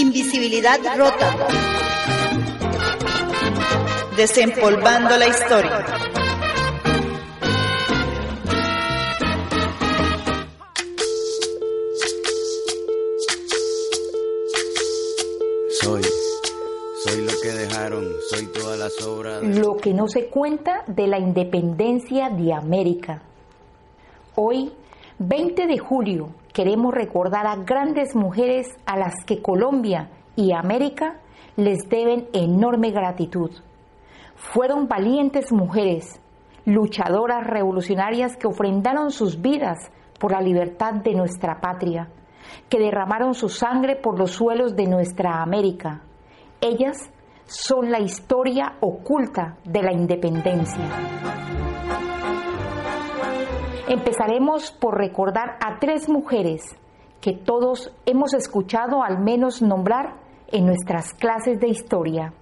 Invisibilidad rota. Desempolvando la historia. Soy, soy lo que dejaron, soy todas las obras. Lo que no se cuenta de la independencia de América. Hoy, 20 de julio, queremos recordar a grandes mujeres a las que Colombia y América les deben enorme gratitud. Fueron valientes mujeres, luchadoras revolucionarias que ofrendaron sus vidas por la libertad de nuestra patria, que derramaron su sangre por los suelos de nuestra América. Ellas son la historia oculta de la independencia. Empezaremos por recordar a tres mujeres que todos hemos escuchado al menos nombrar en nuestras clases de historia.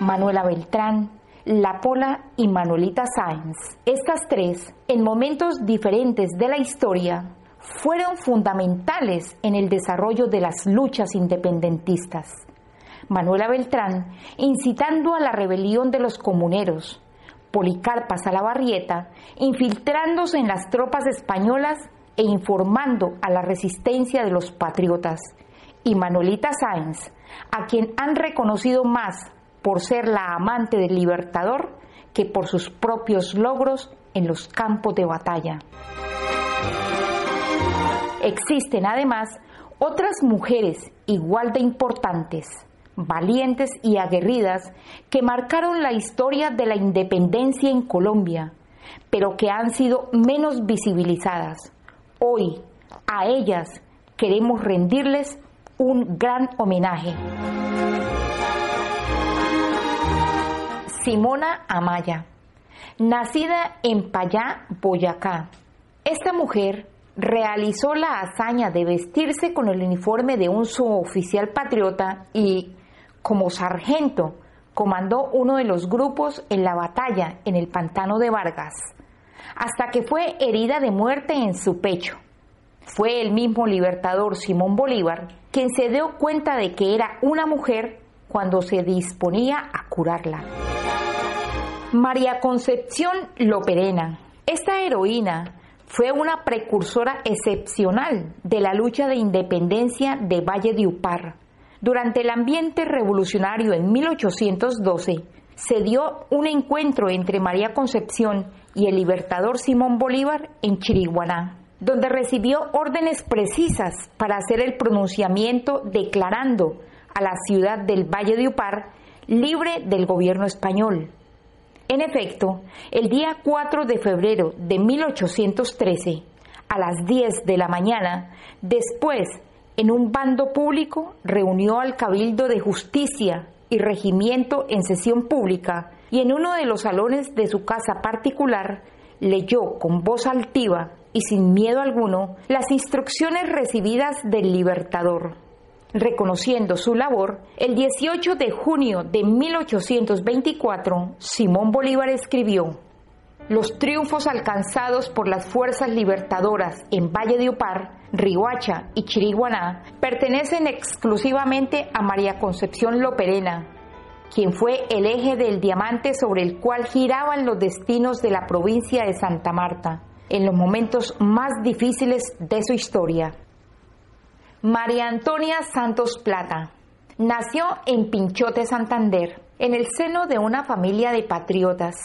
Manuela Beltrán, La Pola y Manuelita Sáenz. Estas tres, en momentos diferentes de la historia, fueron fundamentales en el desarrollo de las luchas independentistas. Manuela Beltrán, incitando a la rebelión de los comuneros, Policarpa Salabarrieta, infiltrándose en las tropas españolas e informando a la resistencia de los patriotas, y Manuelita Sáenz, a quien han reconocido más por ser la amante del libertador que por sus propios logros en los campos de batalla. Existen además otras mujeres igual de importantes, valientes y aguerridas que marcaron la historia de la independencia en Colombia, pero que han sido menos visibilizadas. Hoy, a ellas queremos rendirles un gran homenaje. Simona Amaya, nacida en Payá, Boyacá. Esta mujer realizó la hazaña de vestirse con el uniforme de un suboficial patriota y, como sargento, comandó uno de los grupos en la batalla en el pantano de Vargas, hasta que fue herida de muerte en su pecho. Fue el mismo libertador Simón Bolívar quien se dio cuenta de que era una mujer cuando se disponía a curarla. María Concepción Loperena. Esta heroína fue una precursora excepcional de la lucha de independencia de Valle de Upar. Durante el ambiente revolucionario en 1812 se dio un encuentro entre María Concepción y el libertador Simón Bolívar en Chiriguaná, donde recibió órdenes precisas para hacer el pronunciamiento declarando a la ciudad del Valle de Upar libre del gobierno español. En efecto, el día 4 de febrero de 1813, a las 10 de la mañana, después, en un bando público, reunió al Cabildo de Justicia y Regimiento en sesión pública y en uno de los salones de su casa particular leyó con voz altiva y sin miedo alguno las instrucciones recibidas del Libertador. Reconociendo su labor, el 18 de junio de 1824, Simón Bolívar escribió, Los triunfos alcanzados por las fuerzas libertadoras en Valle de Upar, Rihuacha y Chiriguaná pertenecen exclusivamente a María Concepción Loperena, quien fue el eje del diamante sobre el cual giraban los destinos de la provincia de Santa Marta en los momentos más difíciles de su historia. María Antonia Santos Plata. Nació en Pinchote, Santander, en el seno de una familia de patriotas.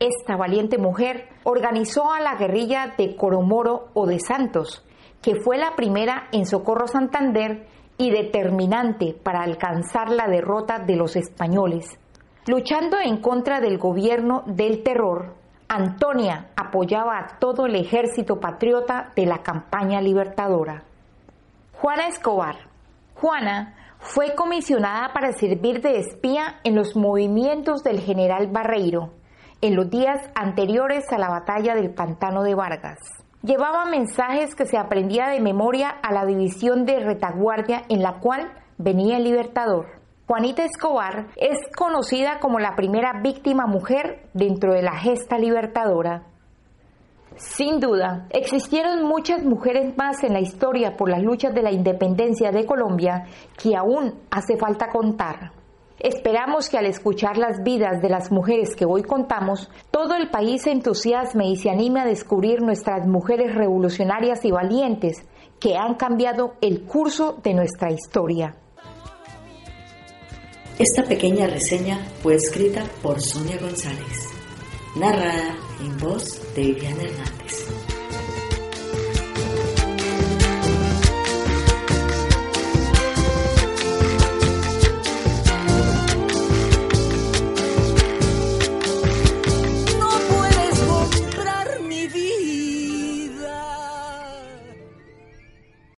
Esta valiente mujer organizó a la guerrilla de Coromoro o de Santos, que fue la primera en Socorro Santander y determinante para alcanzar la derrota de los españoles. Luchando en contra del gobierno del terror, Antonia apoyaba a todo el ejército patriota de la campaña libertadora. Juana Escobar. Juana fue comisionada para servir de espía en los movimientos del general Barreiro en los días anteriores a la batalla del Pantano de Vargas. Llevaba mensajes que se aprendía de memoria a la división de retaguardia en la cual venía el libertador. Juanita Escobar es conocida como la primera víctima mujer dentro de la gesta libertadora. Sin duda, existieron muchas mujeres más en la historia por las luchas de la independencia de Colombia que aún hace falta contar. Esperamos que al escuchar las vidas de las mujeres que hoy contamos, todo el país se entusiasme y se anime a descubrir nuestras mujeres revolucionarias y valientes que han cambiado el curso de nuestra historia. Esta pequeña reseña fue escrita por Sonia González, narrada en voz de Viviana Hernández.